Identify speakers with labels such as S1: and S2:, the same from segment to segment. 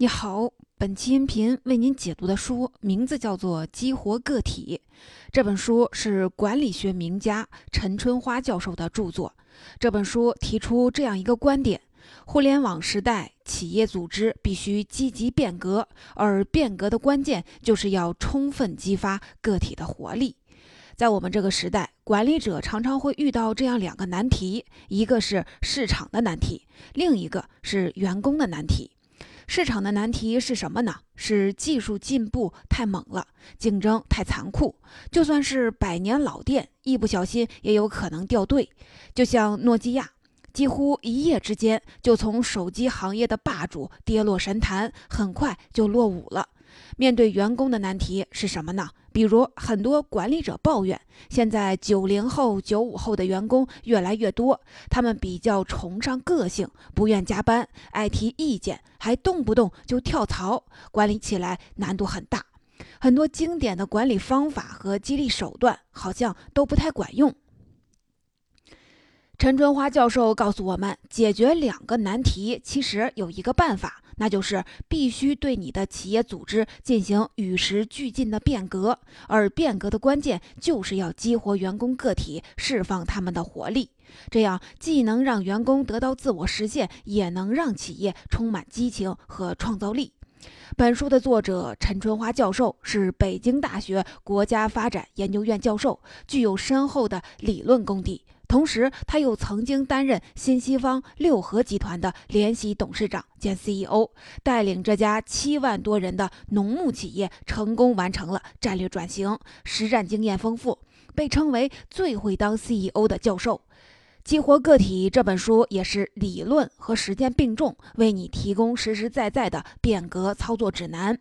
S1: 你好，本期音频为您解读的书名字叫做《激活个体》。这本书是管理学名家陈春花教授的著作。这本书提出这样一个观点：互联网时代，企业组织必须积极变革，而变革的关键就是要充分激发个体的活力。在我们这个时代，管理者常常会遇到这样两个难题：一个是市场的难题，另一个是员工的难题。市场的难题是什么呢？是技术进步太猛了，竞争太残酷。就算是百年老店，一不小心也有可能掉队。就像诺基亚，几乎一夜之间就从手机行业的霸主跌落神坛，很快就落伍了。面对员工的难题是什么呢？比如很多管理者抱怨，现在九零后、九五后的员工越来越多，他们比较崇尚个性，不愿加班，爱提意见，还动不动就跳槽，管理起来难度很大。很多经典的管理方法和激励手段好像都不太管用。陈春花教授告诉我们，解决两个难题其实有一个办法。那就是必须对你的企业组织进行与时俱进的变革，而变革的关键就是要激活员工个体，释放他们的活力。这样既能让员工得到自我实现，也能让企业充满激情和创造力。本书的作者陈春花教授是北京大学国家发展研究院教授，具有深厚的理论功底。同时，他又曾经担任新西方六合集团的联席董事长兼 CEO，带领这家七万多人的农牧企业成功完成了战略转型，实战经验丰富，被称为最会当 CEO 的教授。《激活个体》这本书也是理论和实践并重，为你提供实实在在的变革操作指南。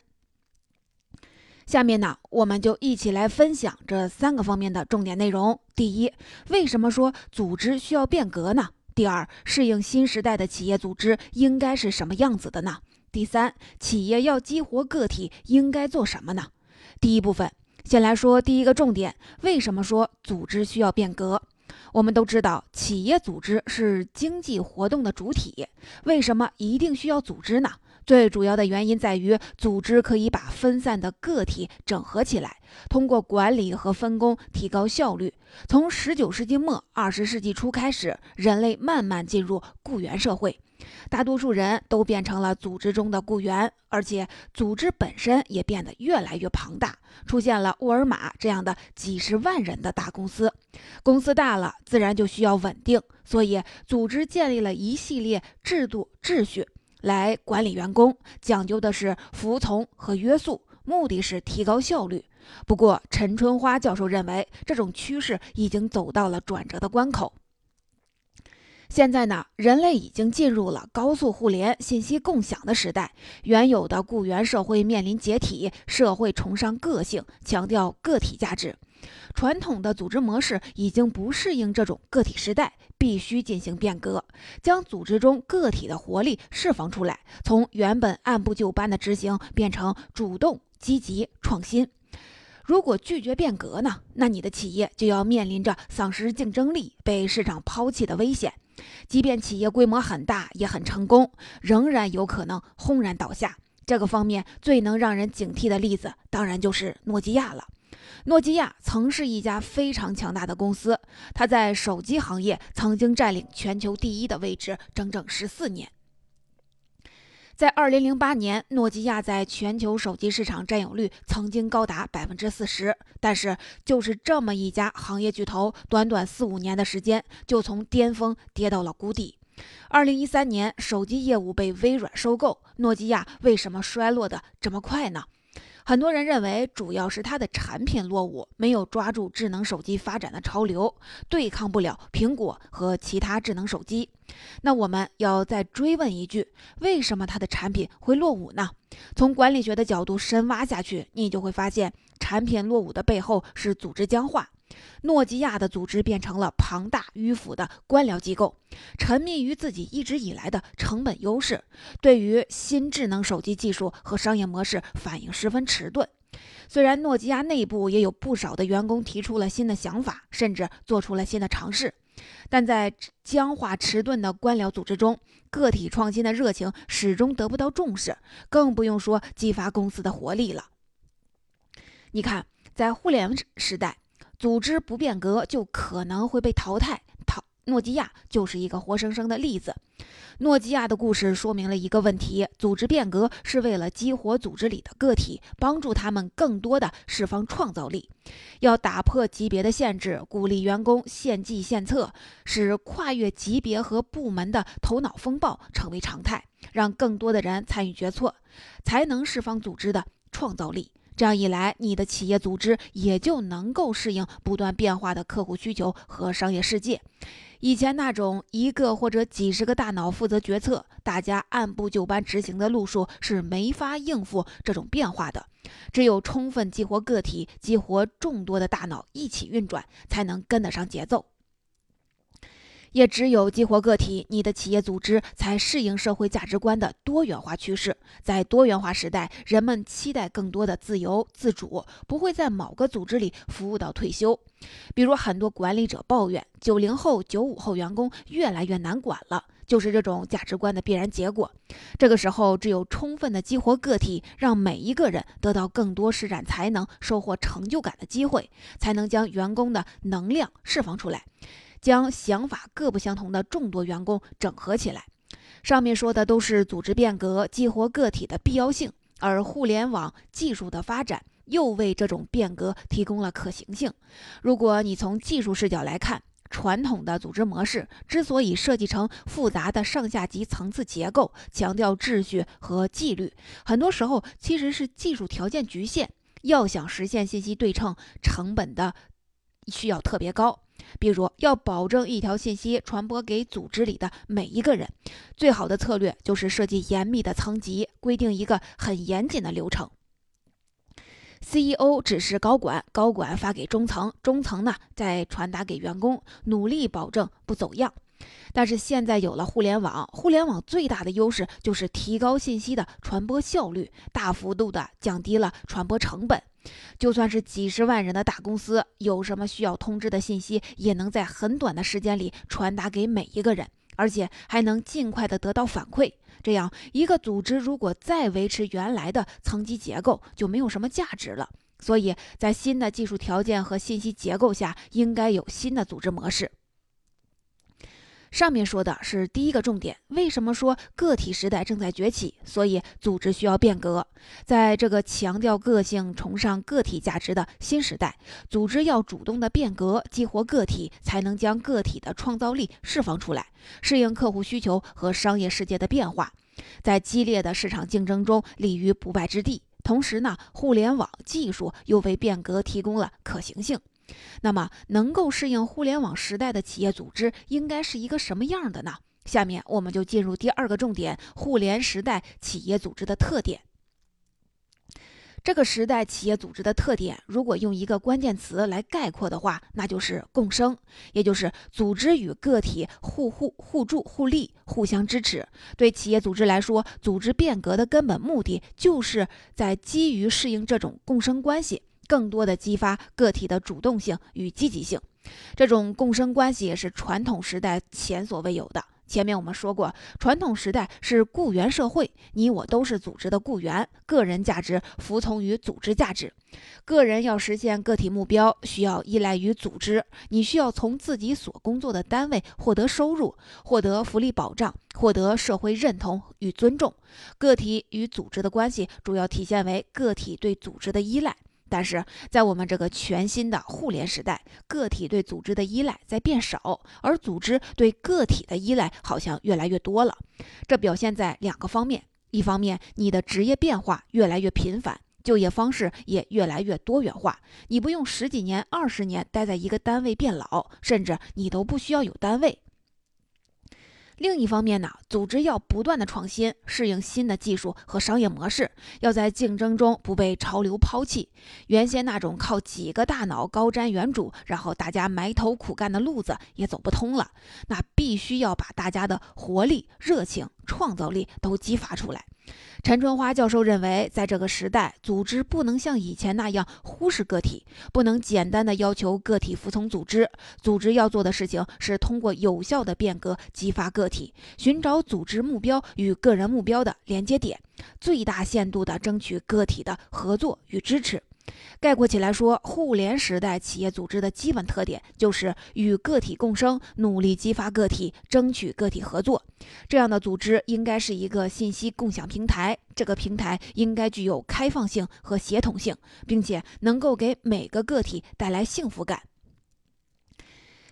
S1: 下面呢，我们就一起来分享这三个方面的重点内容。第一，为什么说组织需要变革呢？第二，适应新时代的企业组织应该是什么样子的呢？第三，企业要激活个体应该做什么呢？第一部分，先来说第一个重点，为什么说组织需要变革？我们都知道，企业组织是经济活动的主体，为什么一定需要组织呢？最主要的原因在于，组织可以把分散的个体整合起来，通过管理和分工提高效率。从十九世纪末二十世纪初开始，人类慢慢进入雇员社会，大多数人都变成了组织中的雇员，而且组织本身也变得越来越庞大，出现了沃尔玛这样的几十万人的大公司。公司大了，自然就需要稳定，所以组织建立了一系列制度秩序。来管理员工，讲究的是服从和约束，目的是提高效率。不过，陈春花教授认为，这种趋势已经走到了转折的关口。现在呢，人类已经进入了高速互联、信息共享的时代，原有的雇员社会面临解体，社会崇尚个性，强调个体价值。传统的组织模式已经不适应这种个体时代，必须进行变革，将组织中个体的活力释放出来，从原本按部就班的执行变成主动、积极、创新。如果拒绝变革呢？那你的企业就要面临着丧失竞争力、被市场抛弃的危险。即便企业规模很大，也很成功，仍然有可能轰然倒下。这个方面最能让人警惕的例子，当然就是诺基亚了。诺基亚曾是一家非常强大的公司，它在手机行业曾经占领全球第一的位置整整十四年。在二零零八年，诺基亚在全球手机市场占有率曾经高达百分之四十。但是，就是这么一家行业巨头，短短四五年的时间，就从巅峰跌到了谷底。二零一三年，手机业务被微软收购，诺基亚为什么衰落的这么快呢？很多人认为，主要是它的产品落伍，没有抓住智能手机发展的潮流，对抗不了苹果和其他智能手机。那我们要再追问一句：为什么它的产品会落伍呢？从管理学的角度深挖下去，你就会发现，产品落伍的背后是组织僵化。诺基亚的组织变成了庞大迂腐的官僚机构，沉迷于自己一直以来的成本优势，对于新智能手机技术和商业模式反应十分迟钝。虽然诺基亚内部也有不少的员工提出了新的想法，甚至做出了新的尝试，但在僵化迟钝的官僚组织中，个体创新的热情始终得不到重视，更不用说激发公司的活力了。你看，在互联时代，组织不变革就可能会被淘汰。淘诺基亚就是一个活生生的例子。诺基亚的故事说明了一个问题：组织变革是为了激活组织里的个体，帮助他们更多的释放创造力。要打破级别的限制，鼓励员工献计献策，使跨越级别和部门的头脑风暴成为常态，让更多的人参与决策，才能释放组织的创造力。这样一来，你的企业组织也就能够适应不断变化的客户需求和商业世界。以前那种一个或者几十个大脑负责决策，大家按部就班执行的路数是没法应付这种变化的。只有充分激活个体，激活众多的大脑一起运转，才能跟得上节奏。也只有激活个体，你的企业组织才适应社会价值观的多元化趋势。在多元化时代，人们期待更多的自由自主，不会在某个组织里服务到退休。比如，很多管理者抱怨，九零后、九五后员工越来越难管了，就是这种价值观的必然结果。这个时候，只有充分的激活个体，让每一个人得到更多施展才能、收获成就感的机会，才能将员工的能量释放出来。将想法各不相同的众多员工整合起来。上面说的都是组织变革、激活个体的必要性，而互联网技术的发展又为这种变革提供了可行性。如果你从技术视角来看，传统的组织模式之所以设计成复杂的上下级层次结构，强调秩序和纪律，很多时候其实是技术条件局限。要想实现信息对称，成本的需要特别高。比如，要保证一条信息传播给组织里的每一个人，最好的策略就是设计严密的层级，规定一个很严谨的流程。CEO 指示高管，高管发给中层，中层呢再传达给员工，努力保证不走样。但是现在有了互联网，互联网最大的优势就是提高信息的传播效率，大幅度的降低了传播成本。就算是几十万人的大公司，有什么需要通知的信息，也能在很短的时间里传达给每一个人，而且还能尽快的得到反馈。这样一个组织如果再维持原来的层级结构，就没有什么价值了。所以在新的技术条件和信息结构下，应该有新的组织模式。上面说的是第一个重点，为什么说个体时代正在崛起？所以组织需要变革。在这个强调个性、崇尚个体价值的新时代，组织要主动的变革，激活个体，才能将个体的创造力释放出来，适应客户需求和商业世界的变化，在激烈的市场竞争中立于不败之地。同时呢，互联网技术又为变革提供了可行性。那么，能够适应互联网时代的企业组织应该是一个什么样的呢？下面我们就进入第二个重点：互联时代企业组织的特点。这个时代企业组织的特点，如果用一个关键词来概括的话，那就是共生，也就是组织与个体互互互助互利、互相支持。对企业组织来说，组织变革的根本目的，就是在基于适应这种共生关系。更多的激发个体的主动性与积极性，这种共生关系也是传统时代前所未有的。前面我们说过，传统时代是雇员社会，你我都是组织的雇员，个人价值服从于组织价值。个人要实现个体目标，需要依赖于组织，你需要从自己所工作的单位获得收入，获得福利保障，获得社会认同与尊重。个体与组织的关系主要体现为个体对组织的依赖。但是在我们这个全新的互联时代，个体对组织的依赖在变少，而组织对个体的依赖好像越来越多了。这表现在两个方面：一方面，你的职业变化越来越频繁，就业方式也越来越多元化，你不用十几年、二十年待在一个单位变老，甚至你都不需要有单位。另一方面呢，组织要不断的创新，适应新的技术和商业模式，要在竞争中不被潮流抛弃。原先那种靠几个大脑高瞻远瞩，然后大家埋头苦干的路子也走不通了。那必须要把大家的活力、热情创造力都激发出来。陈春花教授认为，在这个时代，组织不能像以前那样忽视个体，不能简单的要求个体服从组织。组织要做的事情是通过有效的变革激发个体，寻找组织目标与个人目标的连接点，最大限度地争取个体的合作与支持。概括起来说，互联时代企业组织的基本特点就是与个体共生，努力激发个体，争取个体合作。这样的组织应该是一个信息共享平台，这个平台应该具有开放性和协同性，并且能够给每个个体带来幸福感。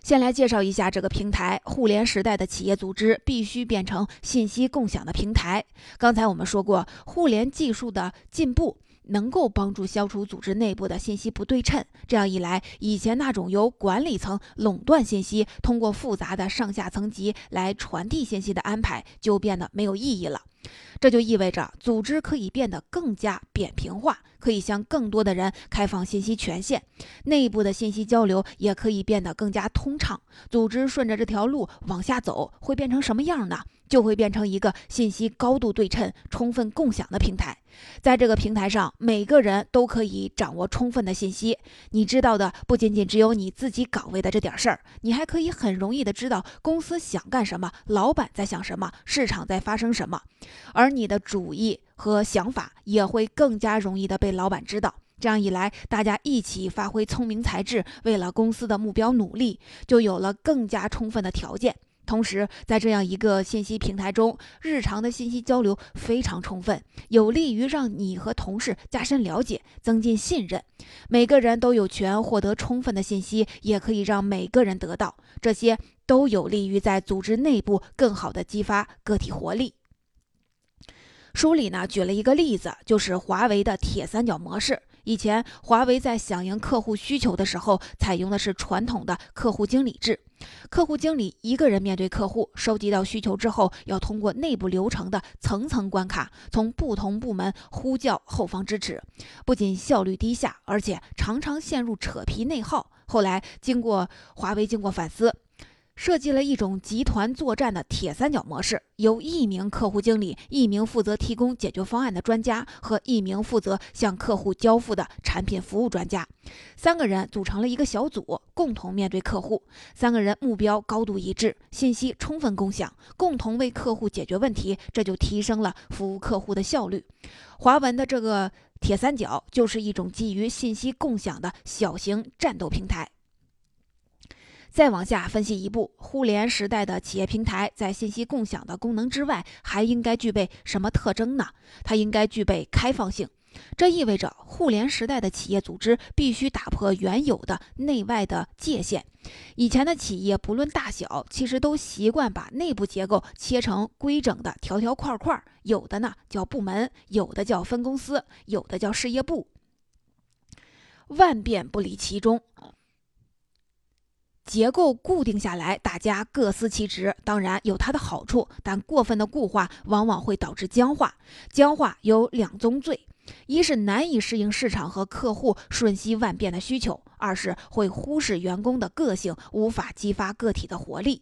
S1: 先来介绍一下这个平台：互联时代的企业组织必须变成信息共享的平台。刚才我们说过，互联技术的进步。能够帮助消除组织内部的信息不对称，这样一来，以前那种由管理层垄断信息，通过复杂的上下层级来传递信息的安排就变得没有意义了。这就意味着组织可以变得更加扁平化，可以向更多的人开放信息权限，内部的信息交流也可以变得更加通畅。组织顺着这条路往下走，会变成什么样呢？就会变成一个信息高度对称、充分共享的平台。在这个平台上，每个人都可以掌握充分的信息。你知道的不仅仅只有你自己岗位的这点事儿，你还可以很容易的知道公司想干什么，老板在想什么，市场在发生什么，而你的主意和想法也会更加容易的被老板知道。这样一来，大家一起发挥聪明才智，为了公司的目标努力，就有了更加充分的条件。同时，在这样一个信息平台中，日常的信息交流非常充分，有利于让你和同事加深了解，增进信任。每个人都有权获得充分的信息，也可以让每个人得到，这些都有利于在组织内部更好的激发个体活力。书里呢举了一个例子，就是华为的铁三角模式。以前，华为在响应客户需求的时候，采用的是传统的客户经理制。客户经理一个人面对客户，收集到需求之后，要通过内部流程的层层关卡，从不同部门呼叫后方支持，不仅效率低下，而且常常陷入扯皮内耗。后来，经过华为经过反思。设计了一种集团作战的铁三角模式，由一名客户经理、一名负责提供解决方案的专家和一名负责向客户交付的产品服务专家，三个人组成了一个小组，共同面对客户。三个人目标高度一致，信息充分共享，共同为客户解决问题，这就提升了服务客户的效率。华文的这个铁三角就是一种基于信息共享的小型战斗平台。再往下分析一步，互联时代的企业平台在信息共享的功能之外，还应该具备什么特征呢？它应该具备开放性。这意味着互联时代的企业组织必须打破原有的内外的界限。以前的企业不论大小，其实都习惯把内部结构切成规整的条条块块，有的呢叫部门，有的叫分公司，有的叫事业部，万变不离其中。结构固定下来，大家各司其职，当然有它的好处，但过分的固化往往会导致僵化。僵化有两宗罪：一是难以适应市场和客户瞬息万变的需求；二是会忽视员工的个性，无法激发个体的活力。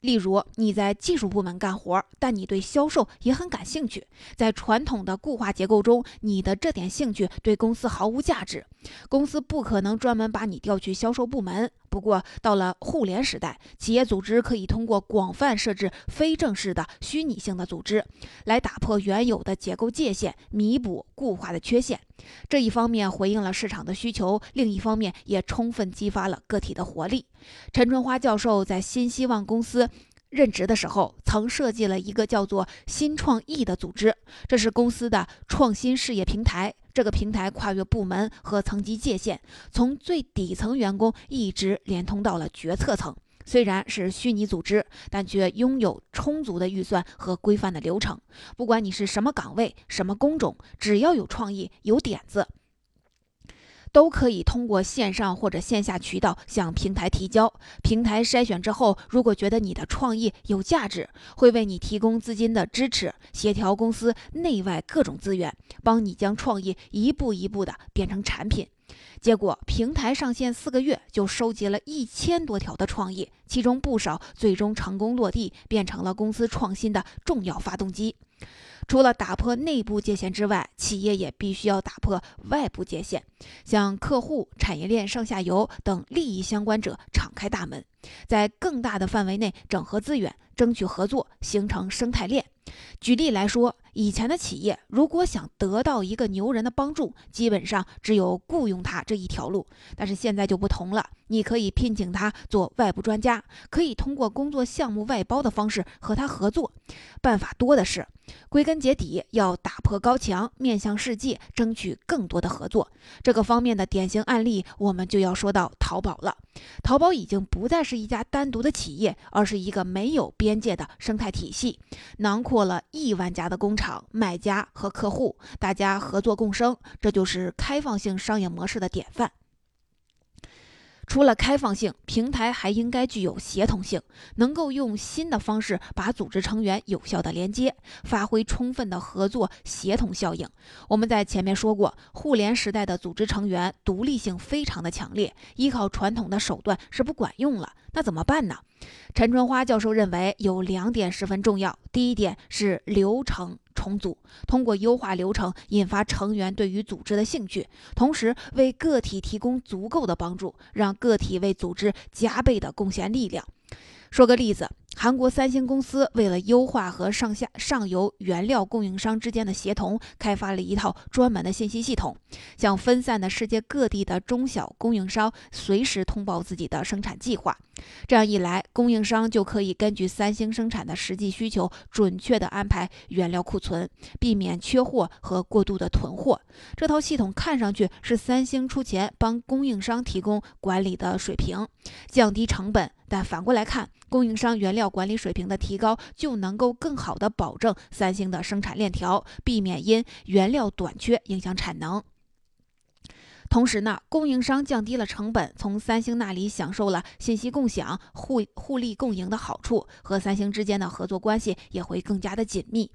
S1: 例如，你在技术部门干活，但你对销售也很感兴趣。在传统的固化结构中，你的这点兴趣对公司毫无价值，公司不可能专门把你调去销售部门。不过，到了互联时代，企业组织可以通过广泛设置非正式的虚拟性的组织，来打破原有的结构界限，弥补固化的缺陷。这一方面回应了市场的需求，另一方面也充分激发了个体的活力。陈春花教授在新希望公司任职的时候，曾设计了一个叫做“新创意”的组织，这是公司的创新事业平台。这个平台跨越部门和层级界限，从最底层员工一直连通到了决策层。虽然是虚拟组织，但却拥有充足的预算和规范的流程。不管你是什么岗位、什么工种，只要有创意、有点子。都可以通过线上或者线下渠道向平台提交。平台筛选之后，如果觉得你的创意有价值，会为你提供资金的支持，协调公司内外各种资源，帮你将创意一步一步的变成产品。结果平台上线四个月就收集了一千多条的创意，其中不少最终成功落地，变成了公司创新的重要发动机。除了打破内部界限之外，企业也必须要打破外部界限，向客户、产业链上下游等利益相关者敞开大门，在更大的范围内整合资源，争取合作，形成生态链。举例来说，以前的企业如果想得到一个牛人的帮助，基本上只有雇佣他这一条路。但是现在就不同了，你可以聘请他做外部专家，可以通过工作项目外包的方式和他合作，办法多的是。归根结底，要打破高墙，面向世界，争取更多的合作。这个方面的典型案例，我们就要说到淘宝了。淘宝已经不再是一家单独的企业，而是一个没有边界的生态体系，囊括了亿万家的工厂、买家和客户，大家合作共生，这就是开放性商业模式的典范。除了开放性，平台还应该具有协同性，能够用新的方式把组织成员有效的连接，发挥充分的合作协同效应。我们在前面说过，互联时代的组织成员独立性非常的强烈，依靠传统的手段是不管用了。那怎么办呢？陈春花教授认为有两点十分重要。第一点是流程重组，通过优化流程，引发成员对于组织的兴趣，同时为个体提供足够的帮助，让个体为组织加倍的贡献力量。说个例子。韩国三星公司为了优化和上下上游原料供应商之间的协同，开发了一套专门的信息系统，向分散的世界各地的中小供应商随时通报自己的生产计划。这样一来，供应商就可以根据三星生产的实际需求，准确地安排原料库存，避免缺货和过度的囤货。这套系统看上去是三星出钱帮供应商提供管理的水平，降低成本。但反过来看，供应商原料管理水平的提高，就能够更好的保证三星的生产链条，避免因原料短缺影响产能。同时呢，供应商降低了成本，从三星那里享受了信息共享、互互利共赢的好处，和三星之间的合作关系也会更加的紧密。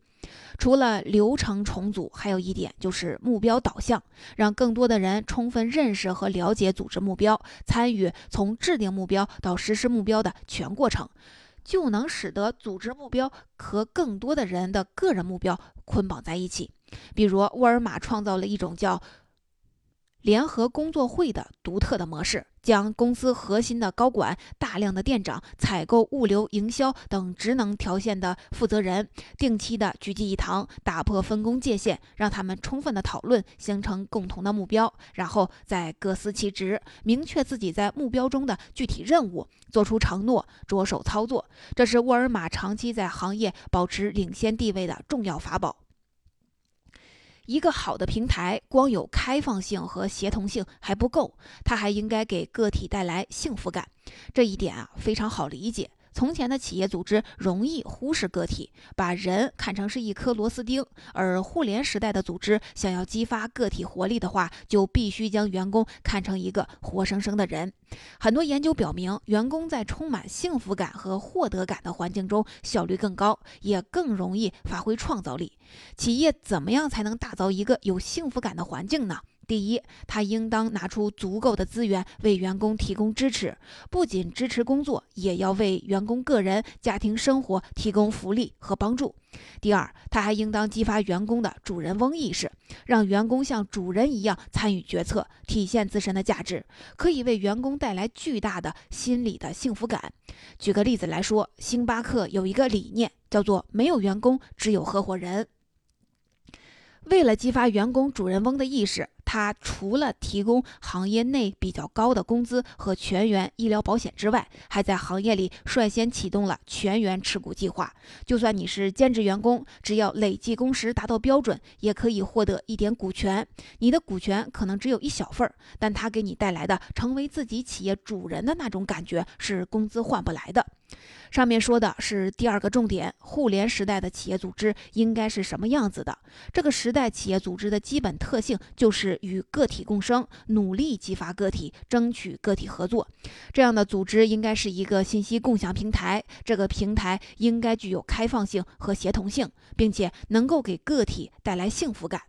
S1: 除了流程重组，还有一点就是目标导向，让更多的人充分认识和了解组织目标，参与从制定目标到实施目标的全过程，就能使得组织目标和更多的人的个人目标捆绑在一起。比如，沃尔玛创造了一种叫。联合工作会的独特的模式，将公司核心的高管、大量的店长、采购、物流、营销等职能条线的负责人定期的聚集一堂，打破分工界限，让他们充分的讨论，形成共同的目标，然后再各司其职，明确自己在目标中的具体任务，做出承诺，着手操作。这是沃尔玛长期在行业保持领先地位的重要法宝。一个好的平台，光有开放性和协同性还不够，它还应该给个体带来幸福感。这一点啊，非常好理解。从前的企业组织容易忽视个体，把人看成是一颗螺丝钉；而互联时代的组织想要激发个体活力的话，就必须将员工看成一个活生生的人。很多研究表明，员工在充满幸福感和获得感的环境中，效率更高，也更容易发挥创造力。企业怎么样才能打造一个有幸福感的环境呢？第一，他应当拿出足够的资源为员工提供支持，不仅支持工作，也要为员工个人家庭生活提供福利和帮助。第二，他还应当激发员工的主人翁意识，让员工像主人一样参与决策，体现自身的价值，可以为员工带来巨大的心理的幸福感。举个例子来说，星巴克有一个理念，叫做“没有员工，只有合伙人”。为了激发员工主人翁的意识。他除了提供行业内比较高的工资和全员医疗保险之外，还在行业里率先启动了全员持股计划。就算你是兼职员工，只要累计工时达到标准，也可以获得一点股权。你的股权可能只有一小份儿，但它给你带来的成为自己企业主人的那种感觉，是工资换不来的。上面说的是第二个重点，互联时代的企业组织应该是什么样子的？这个时代企业组织的基本特性就是与个体共生，努力激发个体，争取个体合作。这样的组织应该是一个信息共享平台，这个平台应该具有开放性和协同性，并且能够给个体带来幸福感。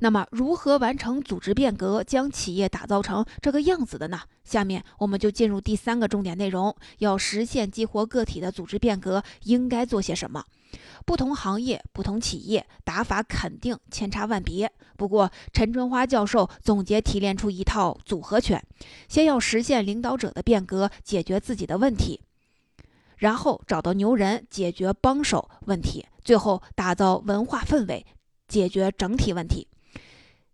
S1: 那么，如何完成组织变革，将企业打造成这个样子的呢？下面我们就进入第三个重点内容：要实现激活个体的组织变革，应该做些什么？不同行业、不同企业打法肯定千差万别。不过，陈春花教授总结提炼出一套组合拳：先要实现领导者的变革，解决自己的问题；然后找到牛人，解决帮手问题；最后打造文化氛围，解决整体问题。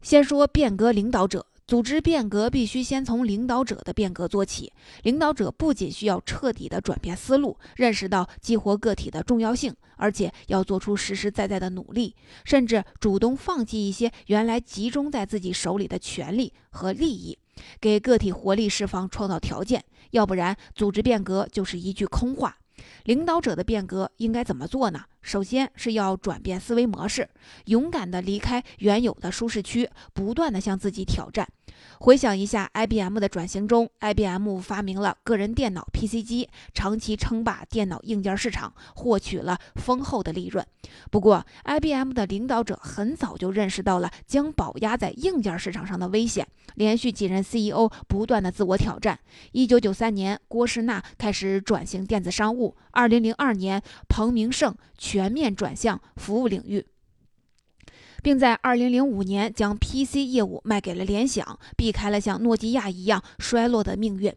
S1: 先说变革领导者，组织变革必须先从领导者的变革做起。领导者不仅需要彻底的转变思路，认识到激活个体的重要性，而且要做出实实在在的努力，甚至主动放弃一些原来集中在自己手里的权利和利益，给个体活力释放创造条件。要不然，组织变革就是一句空话。领导者的变革应该怎么做呢？首先是要转变思维模式，勇敢地离开原有的舒适区，不断地向自己挑战。回想一下 IBM 的转型中，IBM 发明了个人电脑 PC 机，长期称霸电脑硬件市场，获取了丰厚的利润。不过，IBM 的领导者很早就认识到了将宝压在硬件市场上的危险，连续几任 CEO 不断的自我挑战。1993年，郭士纳开始转型电子商务；2002年，彭明胜全面转向服务领域。并在2005年将 PC 业务卖给了联想，避开了像诺基亚一样衰落的命运。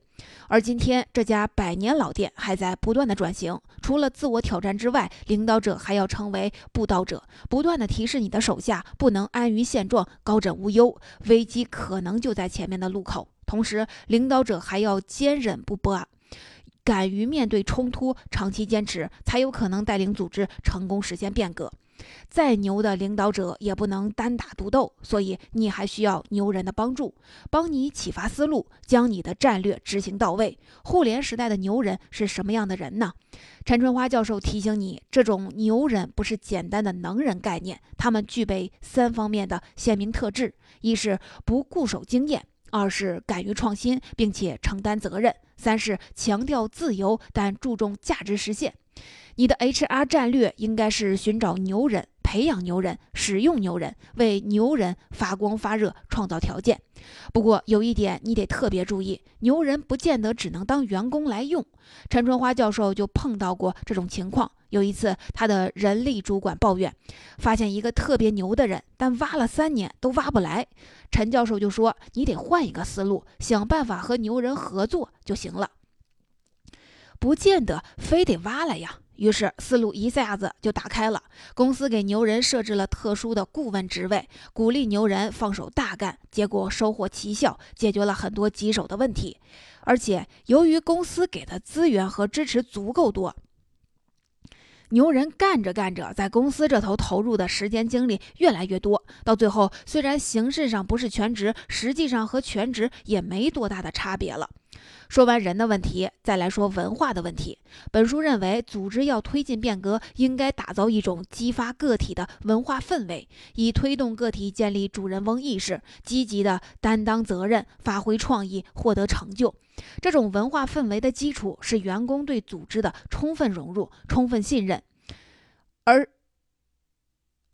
S1: 而今天，这家百年老店还在不断的转型。除了自我挑战之外，领导者还要成为布道者，不断的提示你的手下不能安于现状、高枕无忧，危机可能就在前面的路口。同时，领导者还要坚韧不拔，敢于面对冲突，长期坚持，才有可能带领组织成功实现变革。再牛的领导者也不能单打独斗，所以你还需要牛人的帮助，帮你启发思路，将你的战略执行到位。互联时代的牛人是什么样的人呢？陈春花教授提醒你，这种牛人不是简单的能人概念，他们具备三方面的鲜明特质：一是不固守经验，二是敢于创新并且承担责任，三是强调自由但注重价值实现。你的 HR 战略应该是寻找牛人、培养牛人、使用牛人，为牛人发光发热创造条件。不过有一点你得特别注意，牛人不见得只能当员工来用。陈春花教授就碰到过这种情况。有一次，他的人力主管抱怨，发现一个特别牛的人，但挖了三年都挖不来。陈教授就说：“你得换一个思路，想办法和牛人合作就行了，不见得非得挖来呀。”于是思路一下子就打开了，公司给牛人设置了特殊的顾问职位，鼓励牛人放手大干，结果收获奇效，解决了很多棘手的问题。而且由于公司给的资源和支持足够多，牛人干着干着，在公司这头投入的时间精力越来越多，到最后虽然形式上不是全职，实际上和全职也没多大的差别了。说完人的问题，再来说文化的问题。本书认为，组织要推进变革，应该打造一种激发个体的文化氛围，以推动个体建立主人翁意识，积极的担当责任，发挥创意，获得成就。这种文化氛围的基础是员工对组织的充分融入、充分信任。而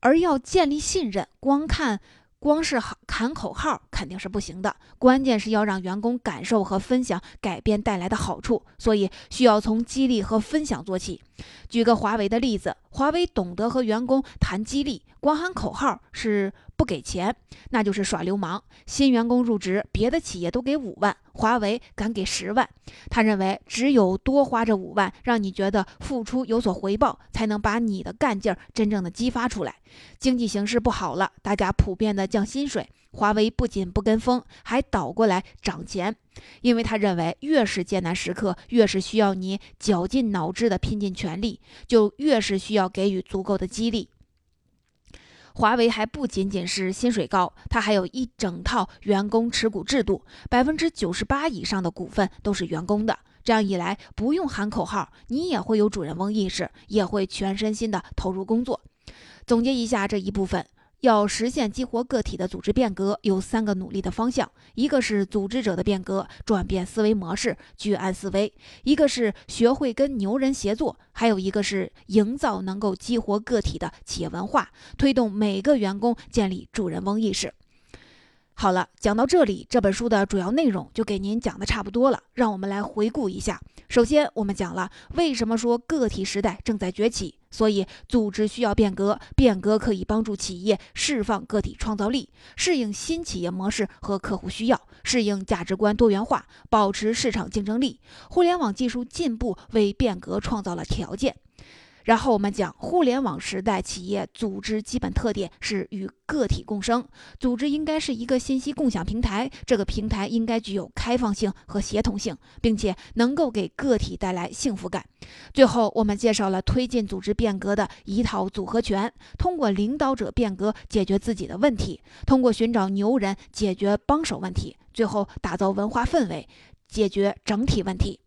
S1: 而要建立信任，光看。光是喊口号肯定是不行的，关键是要让员工感受和分享改变带来的好处，所以需要从激励和分享做起。举个华为的例子，华为懂得和员工谈激励，光喊口号是。给钱，那就是耍流氓。新员工入职，别的企业都给五万，华为敢给十万。他认为，只有多花这五万，让你觉得付出有所回报，才能把你的干劲儿真正的激发出来。经济形势不好了，大家普遍的降薪水，华为不仅不跟风，还倒过来涨钱，因为他认为，越是艰难时刻，越是需要你绞尽脑汁的拼尽全力，就越是需要给予足够的激励。华为还不仅仅是薪水高，它还有一整套员工持股制度，百分之九十八以上的股份都是员工的。这样一来，不用喊口号，你也会有主人翁意识，也会全身心的投入工作。总结一下这一部分，要实现激活个体的组织变革，有三个努力的方向：一个是组织者的变革，转变思维模式，居安思危；一个是学会跟牛人协作；还有一个是营造能够激活个体的企业文化，推动每个员工建立主人翁意识。好了，讲到这里，这本书的主要内容就给您讲的差不多了。让我们来回顾一下。首先，我们讲了为什么说个体时代正在崛起，所以组织需要变革，变革可以帮助企业释放个体创造力，适应新企业模式和客户需要，适应价值观多元化，保持市场竞争力。互联网技术进步为变革创造了条件。然后我们讲，互联网时代企业组织基本特点是与个体共生，组织应该是一个信息共享平台，这个平台应该具有开放性和协同性，并且能够给个体带来幸福感。最后，我们介绍了推进组织变革的一套组合拳，通过领导者变革解决自己的问题，通过寻找牛人解决帮手问题，最后打造文化氛围，解决整体问题。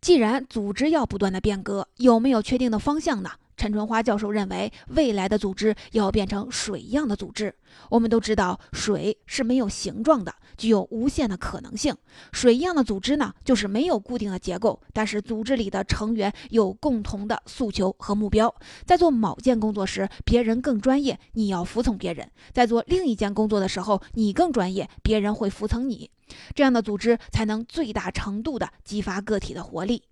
S1: 既然组织要不断的变革，有没有确定的方向呢？陈春花教授认为，未来的组织要变成水一样的组织。我们都知道，水是没有形状的，具有无限的可能性。水一样的组织呢，就是没有固定的结构，但是组织里的成员有共同的诉求和目标。在做某件工作时，别人更专业，你要服从别人；在做另一件工作的时候，你更专业，别人会服从你。这样的组织才能最大程度地激发个体的活力。